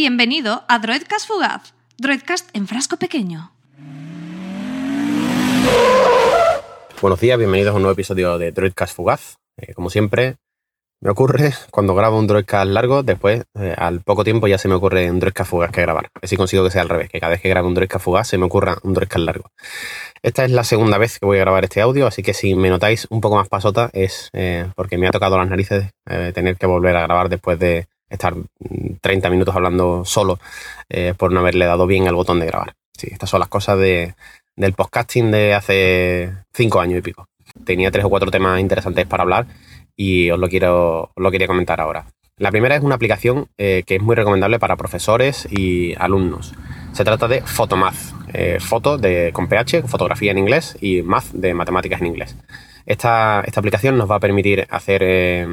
Bienvenido a Droidcast Fugaz, Droidcast en frasco pequeño. Buenos días, bienvenidos a un nuevo episodio de Droidcast Fugaz. Eh, como siempre, me ocurre cuando grabo un Droidcast largo, después, eh, al poco tiempo, ya se me ocurre un Droidcast Fugaz que grabar. Así consigo que sea al revés, que cada vez que grabo un Droidcast Fugaz se me ocurra un Droidcast largo. Esta es la segunda vez que voy a grabar este audio, así que si me notáis un poco más pasota es eh, porque me ha tocado las narices tener que volver a grabar después de estar 30 minutos hablando solo por no haberle dado bien al botón de grabar. Sí, estas son las cosas de, del podcasting de hace cinco años y pico. Tenía tres o cuatro temas interesantes para hablar y os lo quiero lo quería comentar ahora. La primera es una aplicación eh, que es muy recomendable para profesores y alumnos. Se trata de Photomath, eh, foto de, con PH, fotografía en inglés, y math de matemáticas en inglés. Esta, esta aplicación nos va a permitir hacer eh,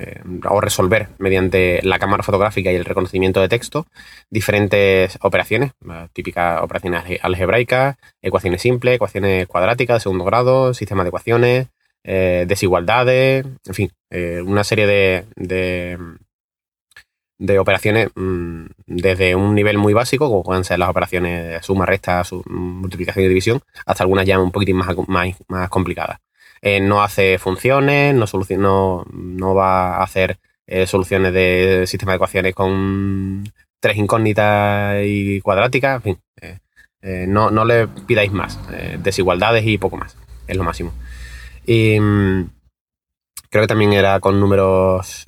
eh, o resolver mediante la cámara fotográfica y el reconocimiento de texto diferentes operaciones, eh, típicas operaciones algebraicas, ecuaciones simples, ecuaciones cuadráticas de segundo grado, sistemas de ecuaciones, eh, desigualdades, en fin, una serie de, de, operaciones mm, desde un nivel muy básico, como pueden ser las operaciones de suma, resta, multiplicación y división, hasta algunas ya un poquitín más, más complicadas. Eh, no hace funciones, no, no, va a hacer eh, soluciones de sistema de ecuaciones con tres incógnitas y cuadráticas, en fin, eh, no, no, le pidáis más, desigualdades y poco más, es lo máximo. Y mm, creo que también era con números...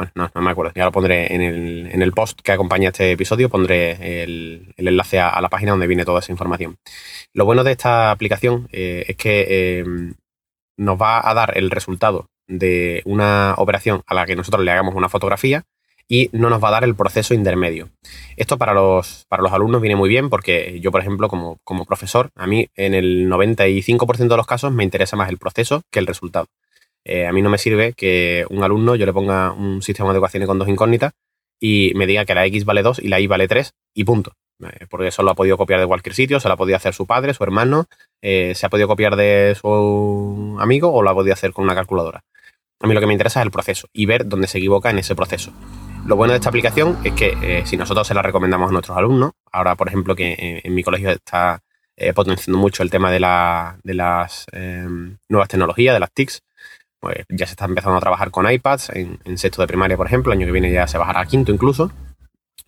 bueno, no, me acuerdo, ya lo pondré en el, en el post que acompaña este episodio, pondré el, enlace a, la página donde viene toda esa información. Lo bueno de esta aplicación es que nos va a dar el resultado de una operación a la que nosotros le hagamos una fotografía y no nos va a dar el proceso intermedio. Esto para los, para los alumnos viene muy bien porque yo, por ejemplo, como, como profesor, a mí en el 95% de los casos me interesa más el proceso que el resultado. Eh, a mí no me sirve que un alumno yo le ponga un sistema de ecuaciones con dos incógnitas y me diga que la x vale 2 y la y vale 3 y punto. Eh, porque eso lo ha podido copiar de cualquier sitio, se lo ha podido hacer su padre, su hermano, eh, se ha podido copiar de su amigo o lo ha podido hacer con una calculadora. A mí lo que me interesa es el proceso y ver dónde se equivoca en ese proceso. Lo bueno de esta aplicación es que si nosotros se la recomendamos a nuestros alumnos, ahora por ejemplo que en, mi colegio está potenciando mucho el tema de, las em, nuevas tecnologías, de las TICs, pues ya se está empezando a trabajar con iPads en, sexto de primaria, por ejemplo, el año que viene ya se bajará a quinto incluso,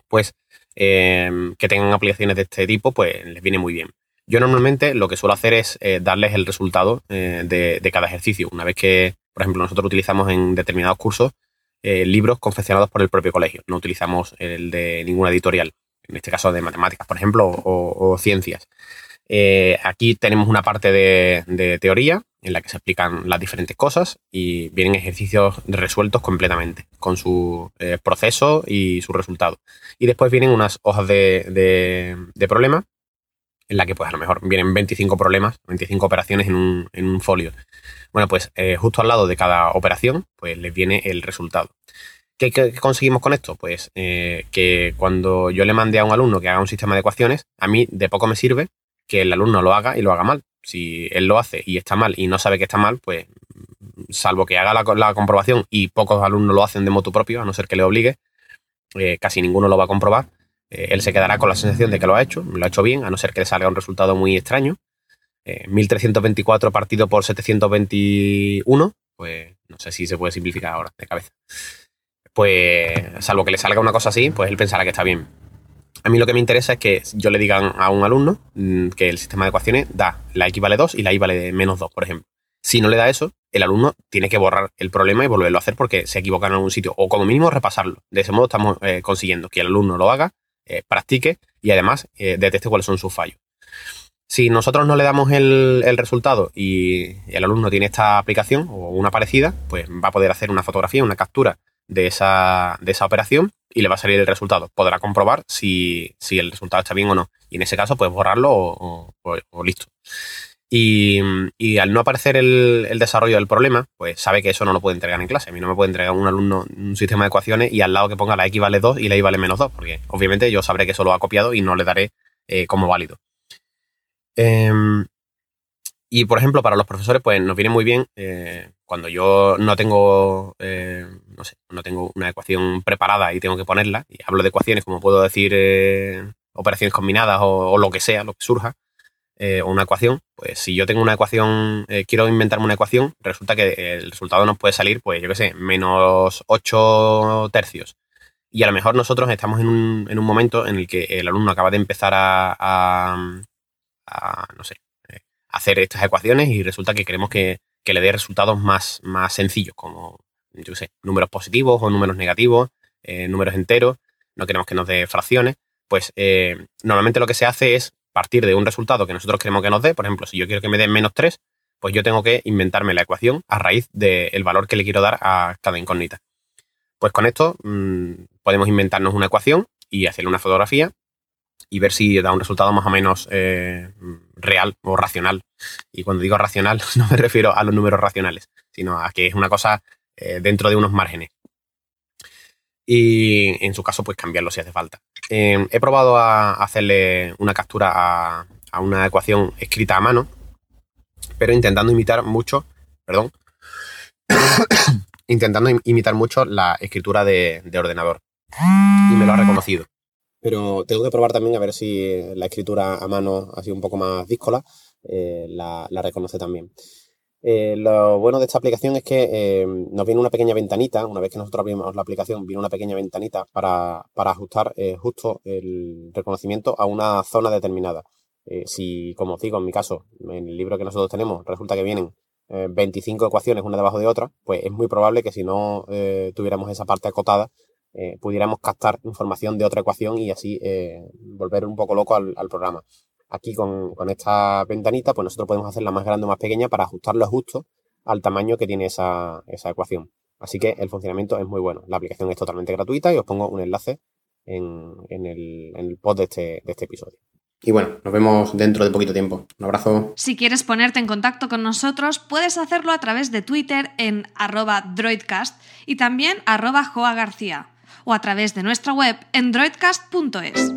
pues Em, que tengan aplicaciones de este tipo, pues les viene muy bien. Yo normalmente lo que suelo hacer es eh, darles el resultado eh, de, cada ejercicio. Una vez que, por ejemplo, nosotros utilizamos en determinados cursos eh, libros confeccionados por el propio colegio. No utilizamos el de ninguna editorial, en este caso de matemáticas, por ejemplo, o, ciencias. aquí tenemos una parte de, teoría en la que se explican las diferentes cosas y vienen ejercicios resueltos completamente, con su eh, proceso y su resultado. Y después vienen unas hojas de, de, problemas en la que pues a lo mejor vienen 25 problemas, 25 operaciones en un, en un folio. Bueno, pues eh, justo al lado de cada operación pues les viene el resultado. ¿Qué, conseguimos con esto? Pues eh, que cuando yo le mande a un alumno que haga un sistema de ecuaciones, a mí de poco me sirve que el alumno lo haga y lo haga mal, si él lo hace y está mal y no sabe que está mal, pues salvo que haga la, comprobación y pocos alumnos lo hacen de moto propio, a no ser que le obligue, eh, casi ninguno lo va a comprobar. Eh, él se quedará con la sensación de que lo ha hecho, lo ha hecho bien, a no ser que le salga un resultado muy extraño. 1324 eh, partido por 721, pues no sé si se puede simplificar ahora de cabeza. Pues salvo que le salga una cosa así, pues él pensará que está bien. A mí lo que me interesa es que yo le digan a un alumno mm, que el sistema de ecuaciones da la x vale 2 y la y vale menos 2, por ejemplo. Si no le da eso, el alumno tiene que borrar el problema y volverlo a hacer porque se equivoca en algún sitio, o como mínimo repasarlo. De ese modo estamos eh, consiguiendo que el alumno lo haga, eh, practique y además eh, detecte cuáles son sus fallos. Si nosotros no le damos el, resultado y el alumno tiene esta aplicación o una parecida, pues va a poder hacer una fotografía, una captura de esa, de esa operación y le va a salir el resultado. Podrá comprobar si, el resultado está bien o no. Y en ese caso, puedes borrarlo o, listo. Y, al no aparecer el, desarrollo del problema, pues sabe que eso no lo puede entregar en clase. A mí no me puede entregar un alumno un sistema de ecuaciones y al lado que ponga la x vale 2 y la y vale menos 2, porque obviamente yo sabré que eso lo ha copiado y no le daré eh, como válido. Em, Y, por ejemplo, para los profesores, pues nos viene muy bien eh, cuando yo no tengo, eh, no sé, no tengo una ecuación preparada y tengo que ponerla, y hablo de ecuaciones, como puedo decir, eh, operaciones combinadas o, lo que sea, lo que surja, o una ecuación, pues si yo tengo una ecuación, quiero inventarme una ecuación, resulta que el resultado nos puede salir, pues yo qué sé, menos 8 tercios. Y a lo mejor nosotros estamos en un, en un momento en el que el alumno acaba de empezar a, a no sé, hacer estas ecuaciones y resulta que queremos que, le dé resultados más, más sencillos, como, yo sé, números positivos o números negativos, eh, números enteros, no queremos que nos dé fracciones, pues eh, normalmente lo que se hace es partir de un resultado que nosotros queremos que nos dé, por ejemplo, si yo quiero que me dé menos 3, pues yo tengo que inventarme la ecuación a raíz del valor que le quiero dar a cada incógnita. Pues con esto mm, podemos inventarnos una ecuación y hacerle una fotografía y ver si da un resultado más o menos eh, real o racional. Y cuando digo racional, no me refiero a los números racionales, sino a que es una cosa eh, dentro de unos márgenes. Y en su caso, pues cambiarlo si hace falta. Eh, he probado a hacerle una captura a, una ecuación escrita a mano, pero intentando imitar mucho, perdón, intentando imitar mucho la escritura de ordenador. Y me lo ha reconocido pero tengo que probar también a ver si la escritura a mano, así un poco más díscola, eh, la, reconoce también. Eh, lo bueno de esta aplicación es que eh, nos viene una pequeña ventanita, una vez que nosotros abrimos la aplicación, viene una pequeña ventanita para, ajustar justo el reconocimiento a una zona determinada. si, como os digo, en mi caso, en el libro que nosotros tenemos, resulta que vienen 25 ecuaciones una debajo de otra, pues es muy probable que si no tuviéramos esa parte acotada, eh, pudiéramos captar información de otra ecuación y así eh, volver un poco loco al, programa. Aquí con, esta ventanita, pues nosotros podemos hacerla más grande o más pequeña para ajustarlo justo al tamaño que tiene esa, ecuación. Así que el funcionamiento es muy bueno. La aplicación es totalmente gratuita y os pongo un enlace en, el, en post de este, de este episodio. Y bueno, nos vemos dentro de poquito tiempo. Un abrazo. Si quieres ponerte en contacto con nosotros, puedes hacerlo a través de Twitter en arroba droidcast y también arroba joagarcía o a través de nuestra web en droidcast.es.